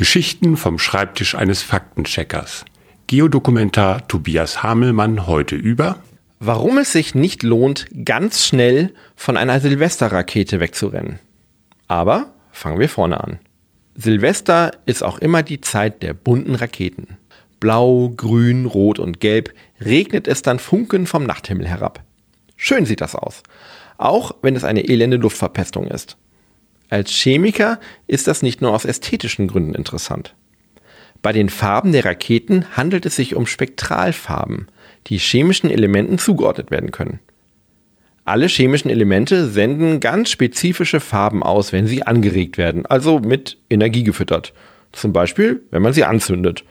Geschichten vom Schreibtisch eines Faktencheckers. Geodokumentar Tobias Hamelmann heute über Warum es sich nicht lohnt, ganz schnell von einer Silvesterrakete wegzurennen. Aber fangen wir vorne an. Silvester ist auch immer die Zeit der bunten Raketen. Blau, grün, rot und gelb regnet es dann Funken vom Nachthimmel herab. Schön sieht das aus. Auch wenn es eine elende Luftverpestung ist. Als Chemiker ist das nicht nur aus ästhetischen Gründen interessant. Bei den Farben der Raketen handelt es sich um Spektralfarben, die chemischen Elementen zugeordnet werden können. Alle chemischen Elemente senden ganz spezifische Farben aus, wenn sie angeregt werden, also mit Energie gefüttert. Zum Beispiel, wenn man sie anzündet.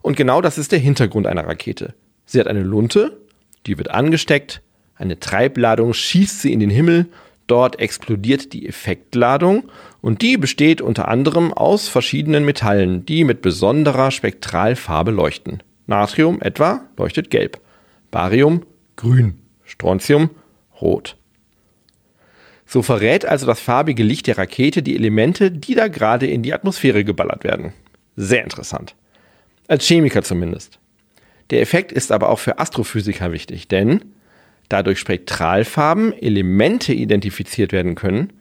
Und genau das ist der Hintergrund einer Rakete. Sie hat eine Lunte, die wird angesteckt, eine Treibladung schießt sie in den Himmel Dort explodiert die Effektladung und die besteht unter anderem aus verschiedenen Metallen, die mit besonderer Spektralfarbe leuchten. Natrium etwa leuchtet gelb, Barium grün, Strontium rot. So verrät also das farbige Licht der Rakete die Elemente, die da gerade in die Atmosphäre geballert werden. Sehr interessant. Als Chemiker zumindest. Der Effekt ist aber auch für Astrophysiker wichtig, denn da durch Spektralfarben Elemente identifiziert werden können,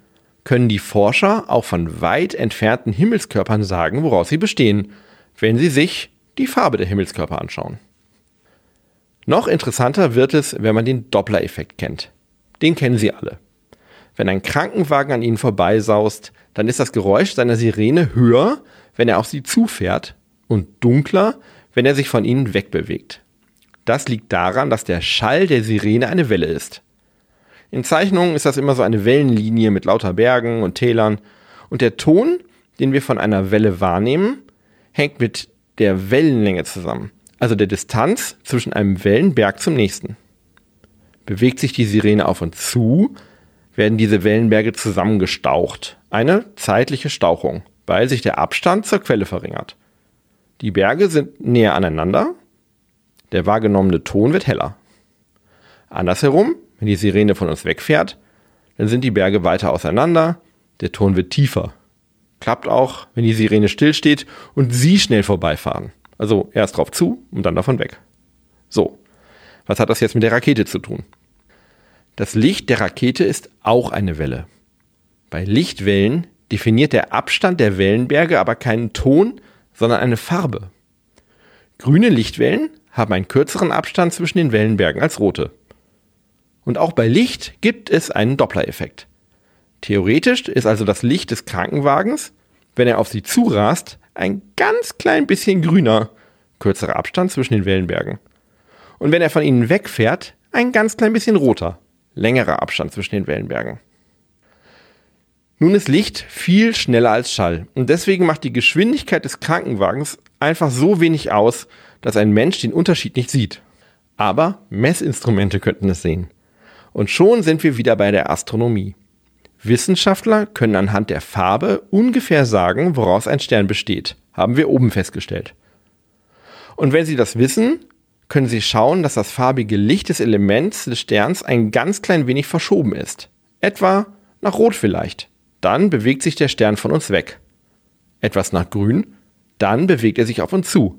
können die Forscher auch von weit entfernten Himmelskörpern sagen, woraus sie bestehen, wenn sie sich die Farbe der Himmelskörper anschauen. Noch interessanter wird es, wenn man den Doppler-Effekt kennt. Den kennen Sie alle. Wenn ein Krankenwagen an Ihnen vorbeisaust, dann ist das Geräusch seiner Sirene höher, wenn er auf Sie zufährt und dunkler, wenn er sich von Ihnen wegbewegt. Das liegt daran, dass der Schall der Sirene eine Welle ist. In Zeichnungen ist das immer so eine Wellenlinie mit lauter Bergen und Tälern. Und der Ton, den wir von einer Welle wahrnehmen, hängt mit der Wellenlänge zusammen, also der Distanz zwischen einem Wellenberg zum nächsten. Bewegt sich die Sirene auf und zu, werden diese Wellenberge zusammengestaucht. Eine zeitliche Stauchung, weil sich der Abstand zur Quelle verringert. Die Berge sind näher aneinander der wahrgenommene Ton wird heller. Andersherum, wenn die Sirene von uns wegfährt, dann sind die Berge weiter auseinander, der Ton wird tiefer. Klappt auch, wenn die Sirene stillsteht und Sie schnell vorbeifahren. Also erst drauf zu und dann davon weg. So, was hat das jetzt mit der Rakete zu tun? Das Licht der Rakete ist auch eine Welle. Bei Lichtwellen definiert der Abstand der Wellenberge aber keinen Ton, sondern eine Farbe. Grüne Lichtwellen haben einen kürzeren Abstand zwischen den Wellenbergen als rote. Und auch bei Licht gibt es einen Doppler-Effekt. Theoretisch ist also das Licht des Krankenwagens, wenn er auf sie zurast, ein ganz klein bisschen grüner, kürzerer Abstand zwischen den Wellenbergen. Und wenn er von ihnen wegfährt, ein ganz klein bisschen roter, längerer Abstand zwischen den Wellenbergen. Nun ist Licht viel schneller als Schall und deswegen macht die Geschwindigkeit des Krankenwagens einfach so wenig aus, dass ein Mensch den Unterschied nicht sieht. Aber Messinstrumente könnten es sehen. Und schon sind wir wieder bei der Astronomie. Wissenschaftler können anhand der Farbe ungefähr sagen, woraus ein Stern besteht, haben wir oben festgestellt. Und wenn Sie das wissen, können Sie schauen, dass das farbige Licht des Elements des Sterns ein ganz klein wenig verschoben ist. Etwa nach Rot vielleicht. Dann bewegt sich der Stern von uns weg. Etwas nach Grün, dann bewegt er sich auf uns zu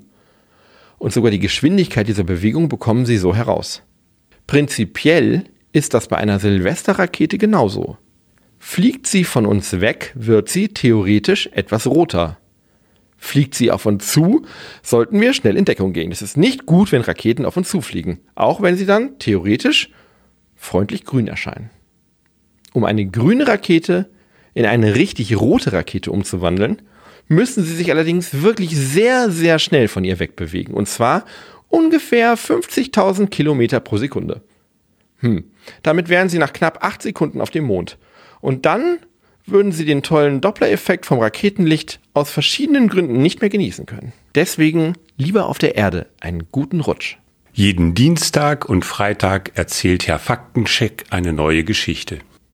und sogar die Geschwindigkeit dieser Bewegung bekommen sie so heraus. Prinzipiell ist das bei einer Silvesterrakete genauso. Fliegt sie von uns weg, wird sie theoretisch etwas roter. Fliegt sie auf uns zu, sollten wir schnell in Deckung gehen. Es ist nicht gut, wenn Raketen auf uns zufliegen, auch wenn sie dann theoretisch freundlich grün erscheinen. Um eine grüne Rakete in eine richtig rote Rakete umzuwandeln, müssen sie sich allerdings wirklich sehr, sehr schnell von ihr wegbewegen. Und zwar ungefähr 50.000 Kilometer pro Sekunde. Hm. Damit wären sie nach knapp acht Sekunden auf dem Mond. Und dann würden sie den tollen Doppler-Effekt vom Raketenlicht aus verschiedenen Gründen nicht mehr genießen können. Deswegen lieber auf der Erde einen guten Rutsch. Jeden Dienstag und Freitag erzählt Herr Faktencheck eine neue Geschichte.